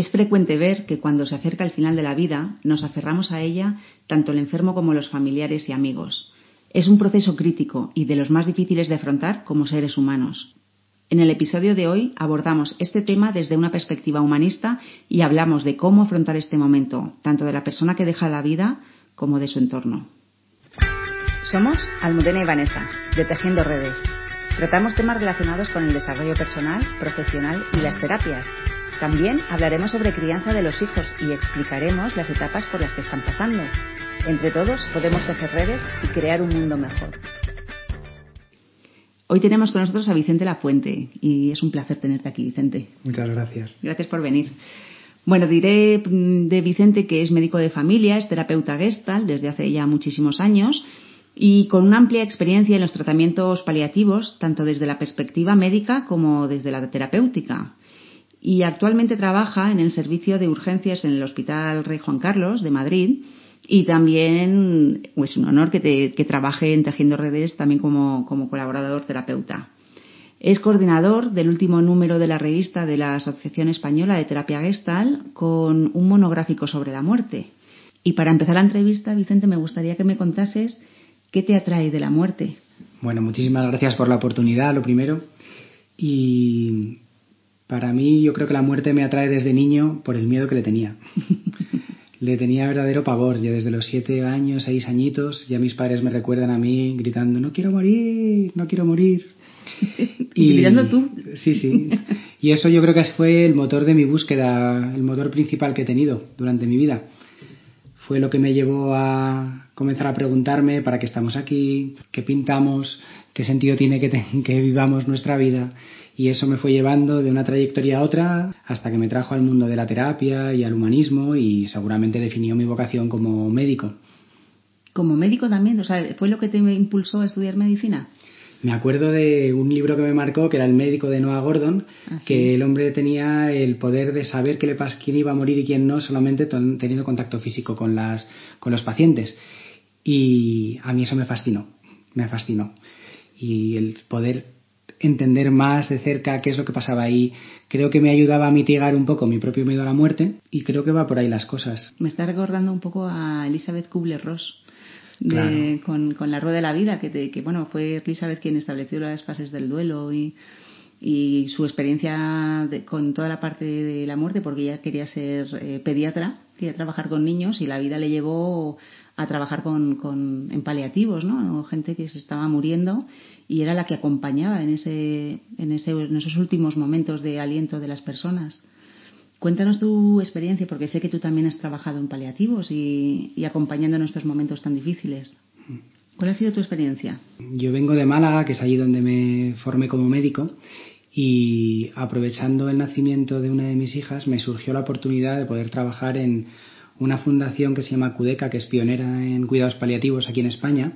Es frecuente ver que cuando se acerca el final de la vida nos aferramos a ella tanto el enfermo como los familiares y amigos. Es un proceso crítico y de los más difíciles de afrontar como seres humanos. En el episodio de hoy abordamos este tema desde una perspectiva humanista y hablamos de cómo afrontar este momento, tanto de la persona que deja la vida como de su entorno. Somos Almudena y Vanessa, de Tejiendo Redes. Tratamos temas relacionados con el desarrollo personal, profesional y las terapias. También hablaremos sobre crianza de los hijos y explicaremos las etapas por las que están pasando. Entre todos podemos tejer redes y crear un mundo mejor. Hoy tenemos con nosotros a Vicente Lafuente y es un placer tenerte aquí, Vicente. Muchas gracias. Gracias por venir. Bueno, diré mm, de Vicente que es médico de familia, es terapeuta gestal desde hace ya muchísimos años y con una amplia experiencia en los tratamientos paliativos, tanto desde la perspectiva médica como desde la terapéutica. Y actualmente trabaja en el servicio de urgencias en el Hospital Rey Juan Carlos de Madrid y también es pues, un honor que, trabaje en Tejiendo Redes también como, como colaborador terapeuta. Es coordinador del último número de la revista de la Asociación Española de Terapia Gestal con un monográfico sobre la muerte. Y para empezar la entrevista, Vicente, me gustaría que me contases qué te atrae de la muerte. Bueno, muchísimas gracias por la oportunidad, lo primero. Y para mí yo creo que la muerte me atrae desde niño por el miedo que le tenía. le tenía verdadero pavor. Ya desde los siete años, seis añitos, ya mis padres me recuerdan a mí gritando, no quiero morir, no quiero morir. y gritando tú. Sí, sí. Y eso yo creo que fue el motor de mi búsqueda, el motor principal que he tenido durante mi vida. Fue lo que me llevó a comenzar a preguntarme para qué estamos aquí, qué pintamos, qué sentido tiene que, que vivamos nuestra vida y eso me fue llevando de una trayectoria a otra hasta que me trajo al mundo de la terapia y al humanismo y seguramente definió mi vocación como médico. Como médico también, o sea, ¿fue lo que te impulsó a estudiar medicina? Me acuerdo de un libro que me marcó, que era El médico de Noah Gordon, ah, que el hombre tenía el poder de saber qué le pas quién iba a morir y quién no, solamente teniendo contacto físico con, las, con los pacientes. Y a mí eso me fascinó, me fascinó. Y el poder entender más de cerca qué es lo que pasaba ahí. Creo que me ayudaba a mitigar un poco mi propio miedo a la muerte y creo que va por ahí las cosas. Me está recordando un poco a Elizabeth Kubler-Ross. con, con, la rueda de la vida, que, que bueno, fue Elizabeth quien estableció las fases del duelo y, y su experiencia con toda la parte de la muerte, porque ella quería ser eh, pediatra, quería trabajar con niños y la vida le llevó a trabajar con, con, en paliativos, ¿no? Gente que se estaba muriendo y era la que acompañaba en, ese, en, ese, en esos últimos momentos de aliento de las personas. Cuéntanos tu experiencia, porque sé que tú también has trabajado en paliativos y, y acompañando en estos momentos tan difíciles. ¿Cuál ha sido tu experiencia? Yo vengo de Málaga, que es allí donde me formé como médico, y aprovechando el nacimiento de una de mis hijas, me surgió la oportunidad de poder trabajar en una fundación que se llama CUDECA, que es pionera en cuidados paliativos aquí en España,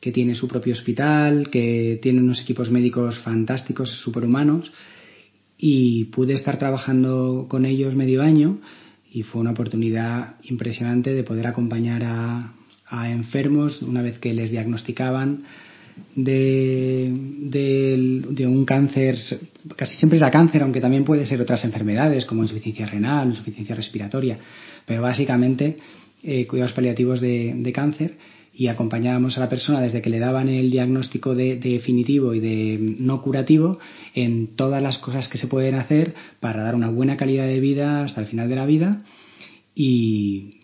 que tiene su propio hospital, que tiene unos equipos médicos fantásticos, superhumanos, y pude estar trabajando con ellos medio año y fue una oportunidad impresionante de poder acompañar a, a enfermos una vez que les diagnosticaban de, un cáncer, casi siempre era cáncer, aunque también puede ser otras enfermedades como insuficiencia renal, insuficiencia respiratoria, pero básicamente eh, cuidados paliativos de, de, cáncer y acompañábamos a la persona desde que le daban el diagnóstico de, definitivo y de no curativo en todas las cosas que se pueden hacer para dar una buena calidad de vida hasta el final de la vida y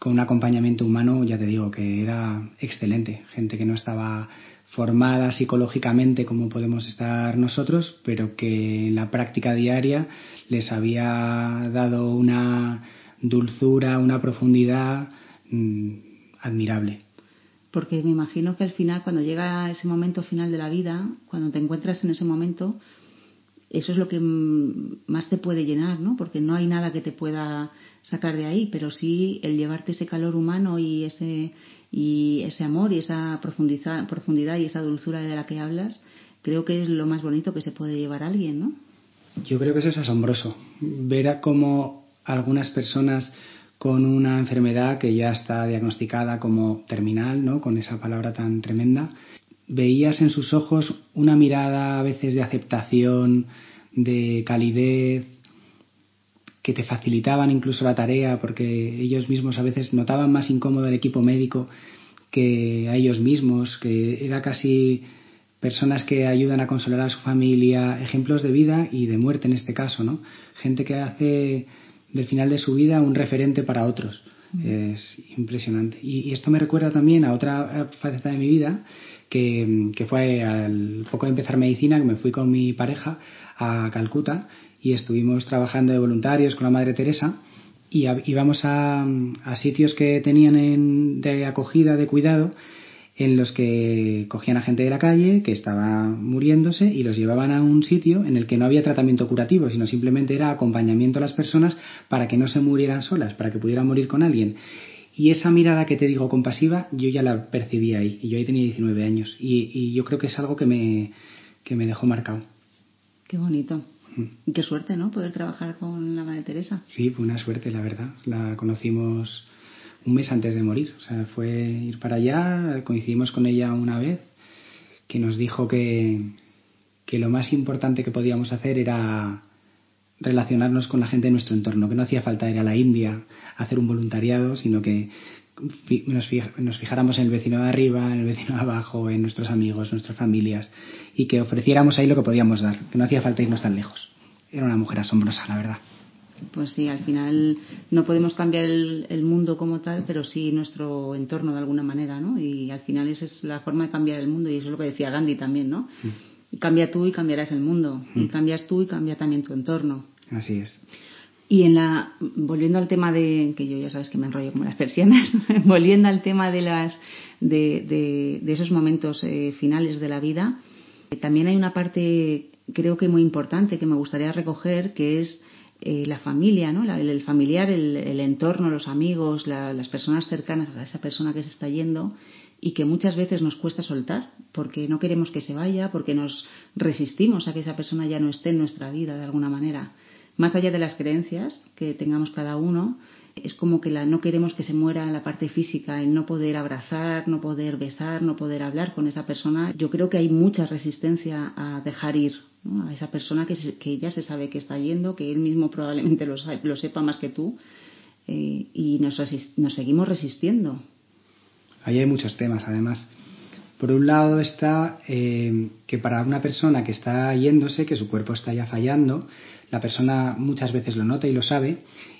con un acompañamiento humano, ya te digo, que era excelente. Gente que no estaba formada psicológicamente como podemos estar nosotros, pero que en la práctica diaria les había dado una dulzura, una profundidad mm, admirable. Porque me imagino que al final, cuando llega ese momento final de la vida, cuando te encuentras en ese momento, eso es lo que más te puede llenar, ¿no? Porque no hay nada que te pueda sacar de ahí, pero sí el llevarte ese calor humano y ese, y ese amor y esa profundidad, profundidad y esa dulzura de la que hablas, creo que es lo más bonito que se puede llevar a alguien, ¿no? Yo creo que eso es asombroso. Ver a cómo algunas personas con una enfermedad que ya está diagnosticada como terminal, ¿no? Con esa palabra tan tremenda, veías en sus ojos una mirada a veces de aceptación, de calidez, que te facilitaban incluso la tarea porque ellos mismos a veces notaban más incómodo el equipo médico que a ellos mismos, que era casi personas que ayudan a consolar a su familia, ejemplos de vida y de muerte en este caso, ¿no? Gente que hace del final de su vida un referente para otros. Es impresionante. Y, esto me recuerda también a otra faceta de mi vida, que, que, fue al poco de empezar medicina, que me fui con mi pareja a Calcuta y estuvimos trabajando de voluntarios con la Madre Teresa y íbamos a, a sitios que tenían en, de acogida, de cuidado, en los que cogían a gente de la calle que estaba muriéndose y los llevaban a un sitio en el que no había tratamiento curativo, sino simplemente era acompañamiento a las personas para que no se murieran solas, para que pudieran morir con alguien. Y esa mirada que te digo compasiva, yo ya la percibí ahí, y yo ahí tenía 19 años, y, y yo creo que es algo que me, que me dejó marcado. Qué bonito. Mm. Y qué suerte, ¿no? Poder trabajar con la Madre Teresa. Sí, fue una suerte, la verdad. La conocimos un mes antes de morir. O sea, fue ir para allá, coincidimos con ella una vez, que nos dijo que, que lo más importante que podíamos hacer era relacionarnos con la gente de nuestro entorno, que no hacía falta ir a la India a hacer un voluntariado, sino que nos fijáramos en el vecino de arriba, en el vecino de abajo, en nuestros amigos, nuestras familias, y que ofreciéramos ahí lo que podíamos dar, que no hacía falta irnos tan lejos. Era una mujer asombrosa, la verdad pues sí, al final no podemos cambiar el, mundo como tal, pero sí nuestro entorno de alguna manera, ¿no? Y al final esa es la forma de cambiar el mundo y eso es lo que decía Gandhi también, ¿no? Mm. Cambia tú y cambiarás el mundo. Y mm. cambias tú y cambia también tu entorno. Así es. Y en la, volviendo al tema de, que yo ya sabes que me enrollo como las persianas, volviendo al tema de las, de, de, esos momentos eh, finales de la vida, también hay una parte, creo que muy importante que me gustaría recoger, que es eh, la familia, ¿no? el, familiar, el, entorno, los amigos, las personas cercanas a esa persona que se está yendo y que muchas veces nos cuesta soltar porque no queremos que se vaya, porque nos resistimos a que esa persona ya no esté en nuestra vida de alguna manera. Más allá de las creencias que tengamos cada uno, es como que la, no queremos que se muera la parte física, el no poder abrazar, no poder besar, no poder hablar con esa persona. Yo creo que hay mucha resistencia a dejar ir a esa persona que, que, ya se sabe que está yendo, que él mismo probablemente lo, lo sepa más que tú, eh, y nos, seguimos resistiendo. Ahí hay muchos temas, además. Por un lado está eh, que para una persona que está yéndose, que su cuerpo está ya fallando, la persona muchas veces lo nota y lo sabe,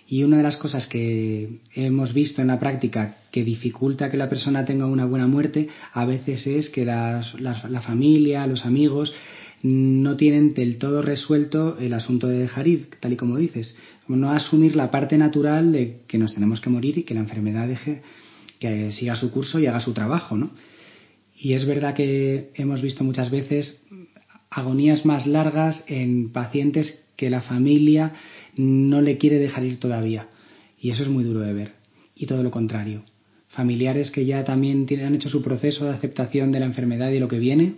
y una de las cosas que hemos visto en la práctica que dificulta que la persona tenga una buena muerte, a veces es que la familia, los amigos, no tienen del todo resuelto el asunto de ir, tal y como dices. No asumir la parte natural de que nos tenemos que morir y que la enfermedad deje que siga su curso y haga su trabajo, ¿no? Y es verdad que hemos visto muchas veces agonías más largas en pacientes que la familia no le quiere dejar ir todavía. Y eso es muy duro de ver. Y todo lo contrario. Familiares que ya también han hecho su proceso de aceptación de la enfermedad y lo que viene,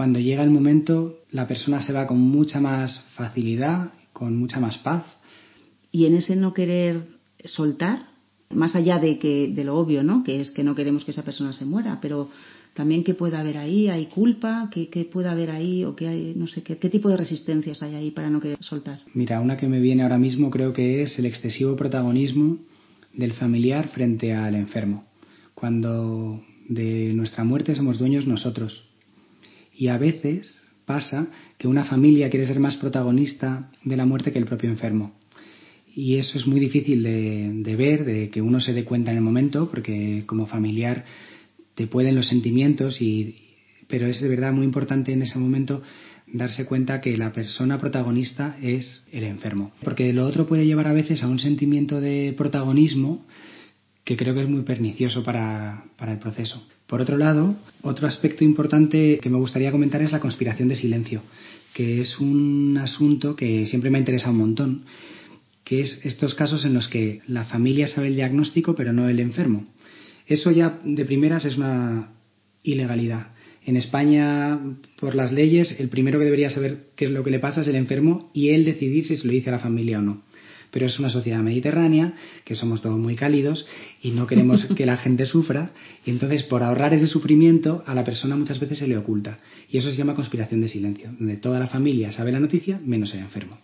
cuando llega el momento, la persona se va con mucha más facilidad, con mucha más paz. Y en ese no querer soltar, más allá de que de lo obvio, ¿no? Que es que no queremos que esa persona se muera, pero también qué puede haber ahí, hay culpa, qué, qué puede haber ahí o qué hay, no sé qué, qué tipo de resistencias hay ahí para no querer soltar. Mira, una que me viene ahora mismo creo que es el excesivo protagonismo del familiar frente al enfermo. Cuando de nuestra muerte somos dueños nosotros y a veces pasa que una familia quiere ser más protagonista de la muerte que el propio enfermo. Y eso es muy difícil de, ver, de que uno se dé cuenta en el momento, porque como familiar te pueden los sentimientos, y, pero es de verdad muy importante en ese momento darse cuenta que la persona protagonista es el enfermo. Porque lo otro puede llevar a veces a un sentimiento de protagonismo que creo que es muy pernicioso para, para el proceso. Por otro lado, otro aspecto importante que me gustaría comentar es la conspiración de silencio, que es un asunto que siempre me ha interesado un montón, que es estos casos en los que la familia sabe el diagnóstico pero no el enfermo. Eso ya de primeras es una ilegalidad. En España, por las leyes, el primero que debería saber qué es lo que le pasa es el enfermo y él decidir si se lo dice a la familia o no pero es una sociedad mediterránea, que somos todos muy cálidos y no queremos que la gente sufra, y entonces por ahorrar ese sufrimiento a la persona muchas veces se le oculta. Y eso se llama conspiración de silencio, donde toda la familia sabe la noticia menos el enfermo.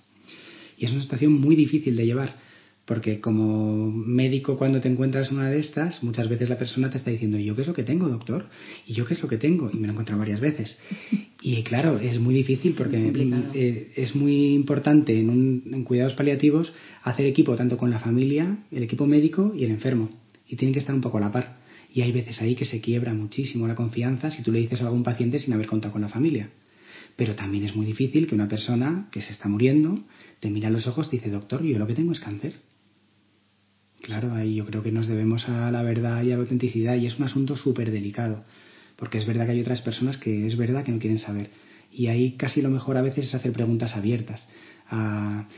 Y es una situación muy difícil de llevar, porque como médico cuando te encuentras una de estas, muchas veces la persona te está diciendo, ¿y yo qué es lo que tengo, doctor? ¿Y yo qué es lo que tengo? Y me lo he encontrado varias veces. Y claro, es muy difícil porque eh, es muy importante en, en cuidados paliativos hacer equipo tanto con la familia, el equipo médico y el enfermo. Y tienen que estar un poco a la par. Y hay veces ahí que se quiebra muchísimo la confianza si tú le dices a algún paciente sin haber contado con la familia. Pero también es muy difícil que una persona que se está muriendo te mira a los ojos y dice, doctor, yo lo que tengo es cáncer. Claro, ahí yo creo que nos debemos a la verdad y a la autenticidad y es un asunto súper delicado, porque es verdad que hay otras personas que es verdad que no quieren saber. Y ahí casi lo mejor a veces es hacer preguntas abiertas. A,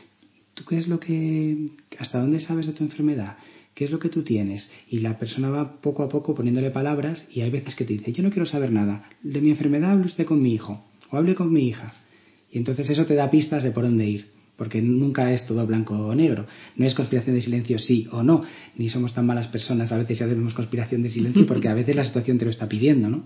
¿Tú qué es lo que... ¿Hasta dónde sabes de tu enfermedad? ¿qué es lo que tú tienes? Y la persona va poco a poco poniéndole palabras y hay veces que te dice, yo no quiero saber nada, de mi enfermedad hable usted con mi hijo o hable con mi hija. Y entonces eso te da pistas de por dónde ir, porque nunca es todo blanco o negro. No es conspiración de silencio sí o no, ni somos tan malas personas a veces si hacemos conspiración de silencio porque a veces la situación te lo está pidiendo, ¿no?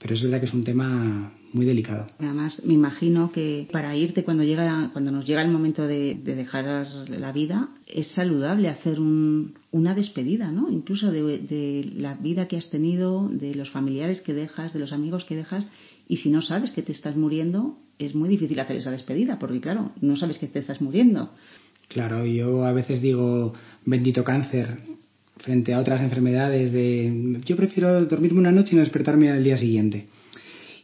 Pero es verdad que es un tema muy delicado. Además, me imagino que para irte cuando llega, cuando nos llega el momento de, dejar la vida, es saludable hacer una despedida, ¿no? Incluso de, la vida que has tenido, de los familiares que dejas, de los amigos que dejas, y si no sabes que te estás muriendo, es muy difícil hacer esa despedida, porque claro, no sabes que te estás muriendo. Claro, yo a veces digo, bendito cáncer, frente a otras enfermedades de yo prefiero dormirme una noche y no despertarme al día siguiente.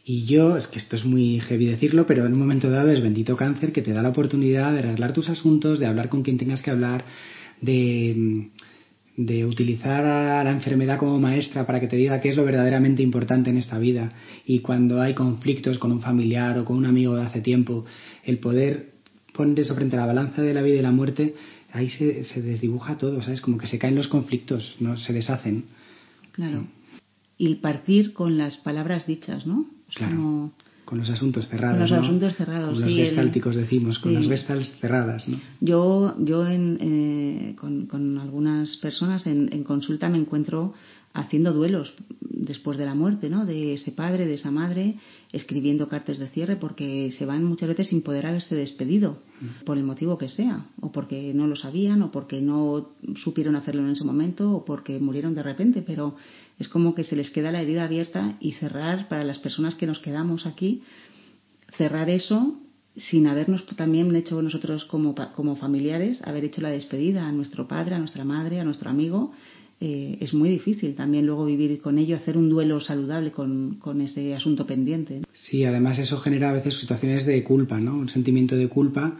Y yo, es que esto es muy heavy decirlo, pero en un momento dado es bendito cáncer que te da la oportunidad de arreglar tus asuntos, de hablar con quien tengas que hablar, de, de utilizar a la enfermedad como maestra para que te diga qué es lo verdaderamente importante en esta vida. Y cuando hay conflictos con un familiar o con un amigo de hace tiempo, el poder poner eso frente a la balanza de la vida y la muerte ahí se, se desdibuja todo, ¿sabes? Como que se caen los conflictos, no se deshacen. Claro. Y partir con las palabras dichas, ¿no? claro. Con los asuntos cerrados. Con los asuntos cerrados, Con los gestálticos decimos, con las gestals cerradas, ¿no? Yo, yo en, eh, con, con, algunas personas en, en, consulta me encuentro haciendo duelos después de la muerte, ¿no? De ese padre, de esa madre, escribiendo cartas de cierre porque se van muchas veces sin poder haberse despedido, por el motivo que sea, o porque no lo sabían, o porque no supieron hacerlo en ese momento, o porque murieron de repente, pero es como que se les queda la herida abierta y cerrar para las personas que nos quedamos aquí, cerrar eso sin habernos también hecho nosotros como, como familiares, haber hecho la despedida a nuestro padre, a nuestra madre, a nuestro amigo, eh, es muy difícil también luego vivir con ello, hacer un duelo saludable con, con, ese asunto pendiente. Sí, además eso genera a veces situaciones de culpa, ¿no? Un sentimiento de culpa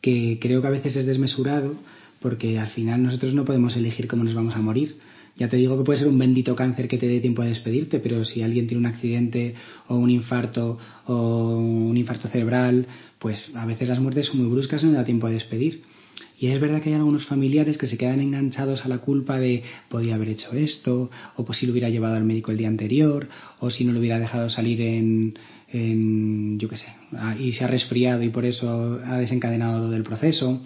que creo que a veces es desmesurado porque al final nosotros no podemos elegir cómo nos vamos a morir. Ya te digo que puede ser un bendito cáncer que te dé tiempo a despedirte, pero si alguien tiene un accidente o un infarto o un infarto cerebral, pues a veces las muertes son muy bruscas y no da tiempo a despedir. Y es verdad que hay algunos familiares que se quedan enganchados a la culpa de podía haber hecho esto, o pues si lo hubiera llevado al médico el día anterior, o si no lo hubiera dejado salir en, en yo qué sé, y se ha resfriado y por eso ha desencadenado todo el proceso.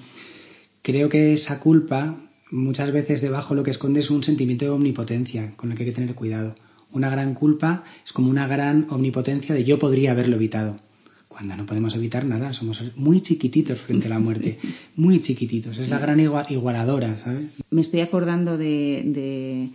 Creo que esa culpa muchas veces debajo lo que esconde es un sentimiento de omnipotencia con el que hay que tener cuidado. Una gran culpa es como una gran omnipotencia de yo podría haberlo evitado cuando no podemos evitar nada, somos muy chiquititos frente a la muerte, muy chiquititos, es la gran igualadora, ¿sabes? Me estoy acordando de,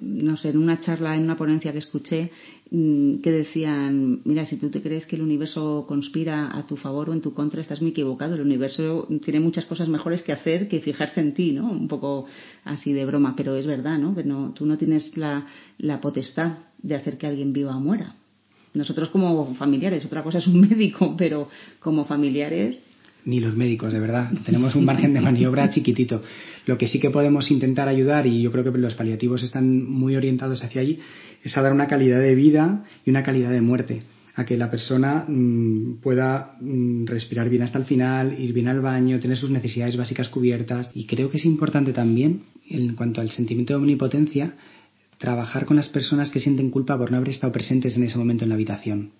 no sé, en una charla, en una ponencia que escuché, mm, que decían, mira, si tú te crees que el universo conspira a tu favor o en tu contra, estás muy equivocado. El universo tiene muchas cosas mejores que hacer que fijarse en ti, ¿no? Un poco así de broma, pero es verdad, ¿no? Que no, tú no tienes la, la potestad de hacer que alguien viva o muera. Nosotros como familiares, otra cosa es un médico, pero como familiares ni los médicos, de verdad. Tenemos un margen de maniobra chiquitito. Lo que sí que podemos intentar ayudar, y yo creo que los paliativos están muy orientados hacia allí, es a dar una calidad de vida y una calidad de muerte. A que la persona mmm, pueda mmm, respirar bien hasta el final, ir bien al baño, tener sus necesidades básicas cubiertas. Y creo que es importante también, en cuanto al sentimiento de omnipotencia, trabajar con las personas que sienten culpa por no haber estado presentes en ese momento en la habitación.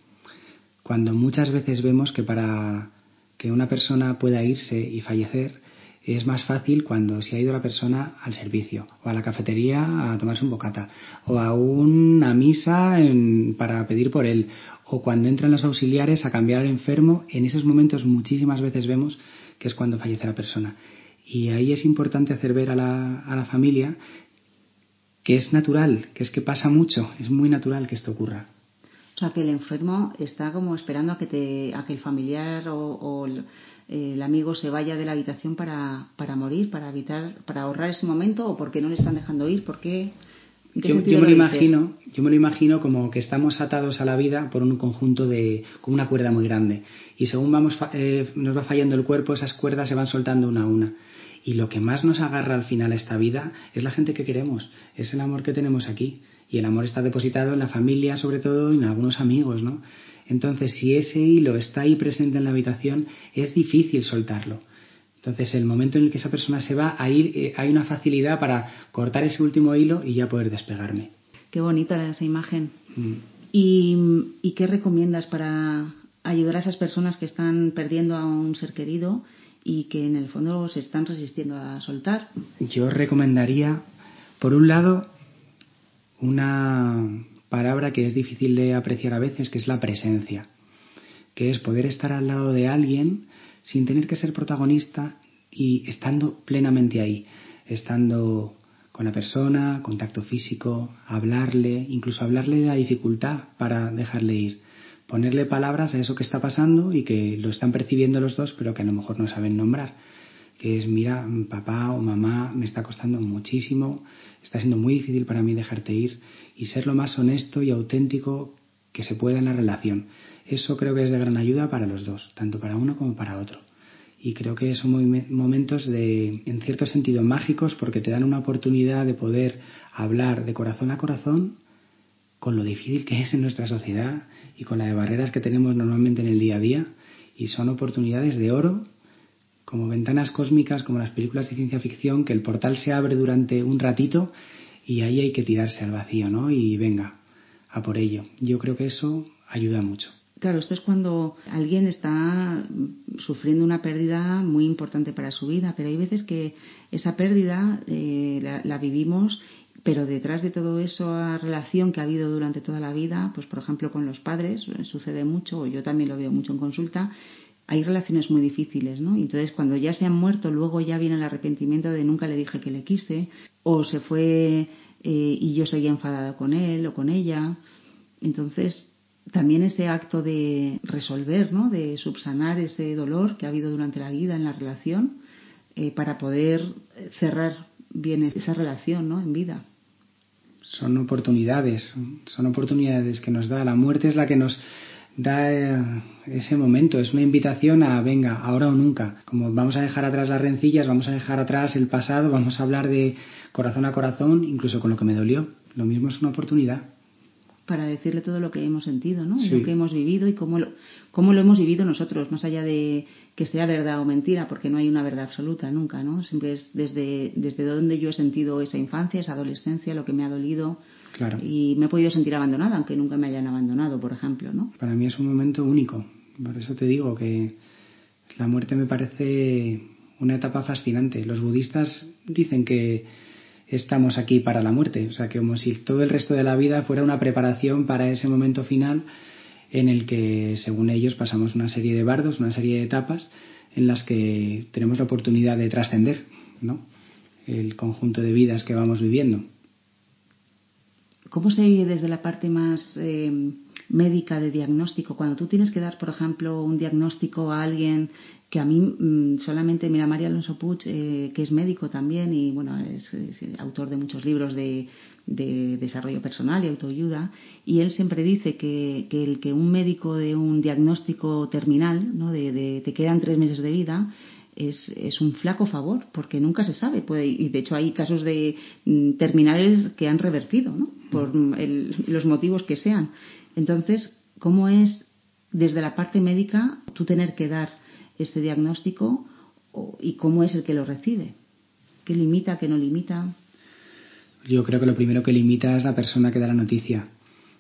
Cuando muchas veces vemos que para que una persona pueda irse y fallecer es más fácil cuando se ha ido la persona al servicio o a la cafetería a tomarse un bocata o a una misa para pedir por él o cuando entran los auxiliares a cambiar al enfermo. En esos momentos muchísimas veces vemos que es cuando fallece la persona. Y ahí es importante hacer ver a la, a la familia que es natural, que es que pasa mucho, es muy natural que esto ocurra. O sea, que el enfermo está como esperando a que, te, a que el familiar o, el, amigo se vaya de la habitación para, para morir, para evitar, para ahorrar ese momento o porque no le están dejando ir, porque yo, yo, me lo imagino, yo me lo imagino como que estamos atados a la vida por un conjunto de, con una cuerda muy grande. Y según vamos, eh, nos va fallando el cuerpo, esas cuerdas se van soltando una a una. Y lo que más nos agarra al final a esta vida es la gente que queremos, es el amor que tenemos aquí. Y el amor está depositado en la familia, sobre todo, y en algunos amigos, ¿no? Entonces, si ese hilo está ahí presente en la habitación, es difícil soltarlo. Entonces, el momento en el que esa persona se va, ahí eh, hay una facilidad para cortar ese último hilo y ya poder despegarme. Qué bonita esa imagen. Mm. ¿Y qué recomiendas para ayudar a esas personas que están perdiendo a un ser querido y que en el fondo se están resistiendo a soltar. Yo recomendaría, por un lado, una palabra que es difícil de apreciar a veces, que es la presencia, que es poder estar al lado de alguien sin tener que ser protagonista y estando plenamente ahí, estando con la persona, contacto físico, hablarle, incluso hablarle de la dificultad para dejarle ir ponerle palabras a eso que está pasando y que lo están percibiendo los dos, pero que a lo mejor no saben nombrar. Que es, mira, papá o mamá, me está costando muchísimo, está siendo muy difícil para mí dejarte ir y ser lo más honesto y auténtico que se pueda en la relación. Eso creo que es de gran ayuda para los dos, tanto para uno como para otro. Y creo que son momentos de, en cierto sentido, mágicos porque te dan una oportunidad de poder hablar de corazón a corazón con lo difícil que es en nuestra sociedad y con las barreras que tenemos normalmente en el día a día y son oportunidades de oro como ventanas cósmicas como las películas de ciencia ficción que el portal se abre durante un ratito y ahí hay que tirarse al vacío, ¿no? Y venga, a por ello. Yo creo que eso ayuda mucho. Claro, esto es cuando alguien está sufriendo una pérdida muy importante para su vida, pero hay veces que esa pérdida eh, la, la, vivimos pero detrás de todo eso, la relación que ha habido durante toda la vida, pues por ejemplo con los padres, eh, sucede mucho, o yo también lo veo mucho en consulta, hay relaciones muy difíciles, ¿no? Entonces cuando ya se han muerto, luego ya viene el arrepentimiento de nunca le dije que le quise, o se fue eh, y yo seguía enfadada con él o con ella. Entonces también ese acto de resolver, ¿no? De subsanar ese dolor que ha habido durante la vida en la relación eh, para poder cerrar bien esa relación, ¿no? En vida son oportunidades, son oportunidades que nos da. La muerte es la que nos da eh, ese momento, es una invitación a venga, ahora o nunca. Como vamos a dejar atrás las rencillas, vamos a dejar atrás el pasado, vamos a hablar de corazón a corazón, incluso con lo que me dolió. Lo mismo es una oportunidad para decirle todo lo que hemos sentido, ¿no? Lo que hemos vivido y cómo lo, cómo lo hemos vivido nosotros, más allá de que sea verdad o mentira, porque no hay una verdad absoluta nunca, ¿no? Siempre es desde, desde donde yo he sentido esa infancia, esa adolescencia, lo que me ha dolido. Claro. Y me he podido sentir abandonada, aunque nunca me hayan abandonado, por ejemplo, ¿no? Para mí es un momento único. Por eso te digo que la muerte me parece una etapa fascinante. Los budistas dicen que estamos aquí para la muerte. O sea, que como si todo el resto de la vida fuera una preparación para ese momento final en el que, según ellos, pasamos una serie de bardos, una serie de etapas en las que tenemos la oportunidad de trascender, ¿no? El conjunto de vidas que vamos viviendo. ¿Cómo se vive desde la parte más eh, médica de diagnóstico? Cuando tú tienes que dar, por ejemplo, un diagnóstico a alguien que a mí mm, solamente, mira, María Alonso Puig, eh, que es médico también y bueno, es, autor de muchos libros de, desarrollo personal y autoayuda, y él siempre dice que, el que un médico de un diagnóstico terminal, ¿no? de, te quedan tres meses de vida, es, es, un flaco favor, porque nunca se sabe. Puede, y de hecho hay casos de mm, terminales que han revertido, ¿no? por los motivos que sean. Entonces, ¿cómo es desde la parte médica tú tener que dar ese diagnóstico y cómo es el que lo recibe. ¿Qué limita, qué no limita? Yo creo que lo primero que limita es la persona que da la noticia.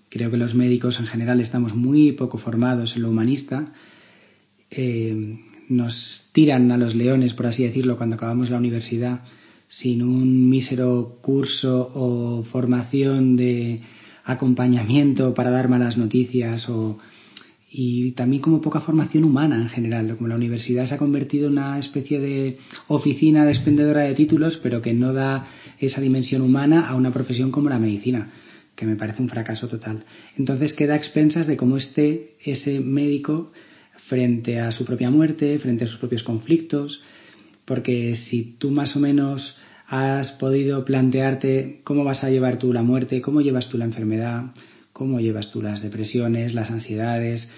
Creo que los médicos en general estamos muy poco formados en lo humanista. Eh, nos tiran a los leones, por así decirlo, cuando acabamos la universidad sin un mísero curso o formación de acompañamiento para dar malas noticias o y también como poca formación humana en general, como la universidad se ha convertido en una especie de oficina de expendedora de títulos, pero que no da esa dimensión humana a una profesión como la medicina, que me parece un fracaso total. Entonces queda a expensas de cómo esté ese médico frente a su propia muerte, frente a sus propios conflictos, porque si tú más o menos has podido plantearte cómo vas a llevar tú la muerte, cómo llevas tú la enfermedad, cómo llevas tú las depresiones, las ansiedades,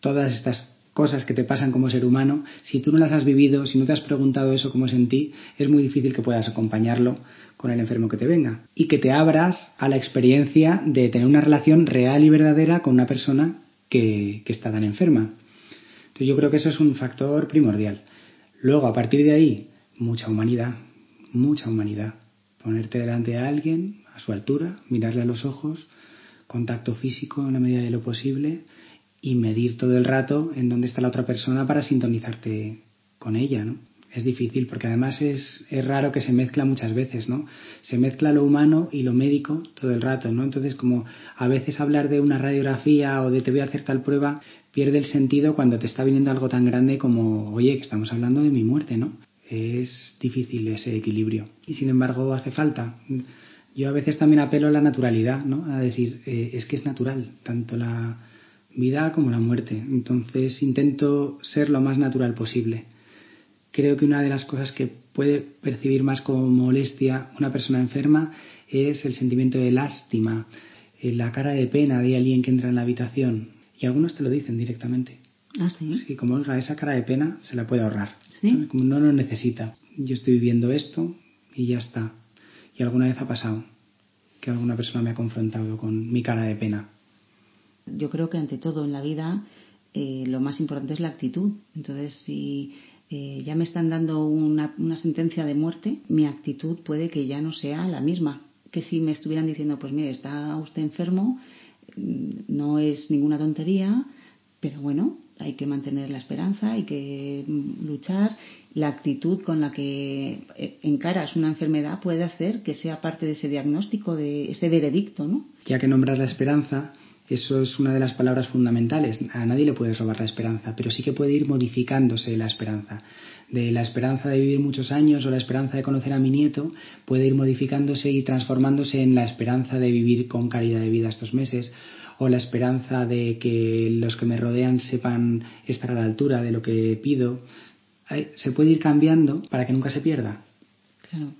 todas estas cosas que te pasan como ser humano, si tú no las has vivido, si no te has preguntado eso cómo es en ti, es muy difícil que puedas acompañarlo con el enfermo que te venga y que te abras a la experiencia de tener una relación real y verdadera con una persona que, que está tan enferma. Entonces yo creo que eso es un factor primordial. Luego, a partir de ahí, mucha humanidad, mucha humanidad. Ponerte delante de alguien, a su altura, mirarle a los ojos, contacto físico en la medida de lo posible y medir todo el rato en dónde está la otra persona para sintonizarte con ella, ¿no? Es difícil porque además es, es raro que se mezcla muchas veces, ¿no? Se mezcla lo humano y lo médico todo el rato, ¿no? Entonces, como a veces hablar de una radiografía o de te voy a hacer tal prueba pierde el sentido cuando te está viniendo algo tan grande como, oye, que estamos hablando de mi muerte, ¿no? Es difícil ese equilibrio. Y sin embargo hace falta. Yo a veces también apelo a la naturalidad, ¿no? A decir, eh, es que es natural, tanto la vida como la muerte. Entonces intento ser lo más natural posible. Creo que una de las cosas que puede percibir más como molestia una persona enferma es el sentimiento de lástima, eh, la cara de pena de alguien que entra en la habitación. Y algunos te lo dicen directamente. Ah, sí. Sí, como oiga, esa cara de pena se la puede ahorrar. ¿Sí? Como no lo necesita. Yo estoy viviendo esto y ya está. Y alguna vez ha pasado que alguna persona me ha confrontado con mi cara de pena. Yo creo que ante todo en la vida eh, lo más importante es la actitud. Entonces, si eh, ya me están dando una, una sentencia de muerte, mi actitud puede que ya no sea la misma que si me estuvieran diciendo, pues mire, está usted enfermo, mm, no es ninguna tontería, pero bueno, hay que mantener la esperanza, hay que luchar. La actitud con la que eh, encaras una enfermedad puede hacer que sea parte de ese diagnóstico, de ese veredicto, ¿no? Ya que nombras la esperanza, eso es una de las palabras fundamentales. A nadie le puedes robar la esperanza, pero sí que puede ir modificándose la esperanza. De la esperanza de vivir muchos años o la esperanza de conocer a mi nieto puede ir modificándose y transformándose en la esperanza de vivir con calidad de vida estos meses o la esperanza de que los que me rodean sepan estar a la altura de lo que pido. Se puede ir cambiando para que nunca se pierda. Claro.